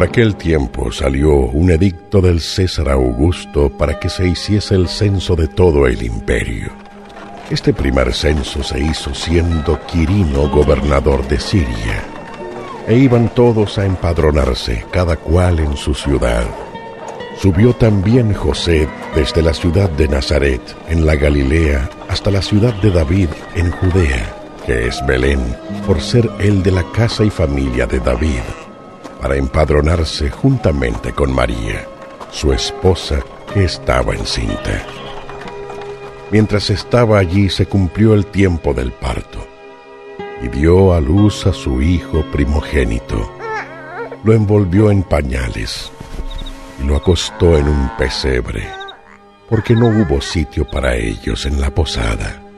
Por aquel tiempo salió un edicto del César Augusto para que se hiciese el censo de todo el imperio. Este primer censo se hizo siendo Quirino gobernador de Siria, e iban todos a empadronarse, cada cual en su ciudad. Subió también José desde la ciudad de Nazaret, en la Galilea, hasta la ciudad de David, en Judea, que es Belén, por ser él de la casa y familia de David para empadronarse juntamente con María, su esposa que estaba encinta. Mientras estaba allí se cumplió el tiempo del parto y dio a luz a su hijo primogénito. Lo envolvió en pañales y lo acostó en un pesebre, porque no hubo sitio para ellos en la posada.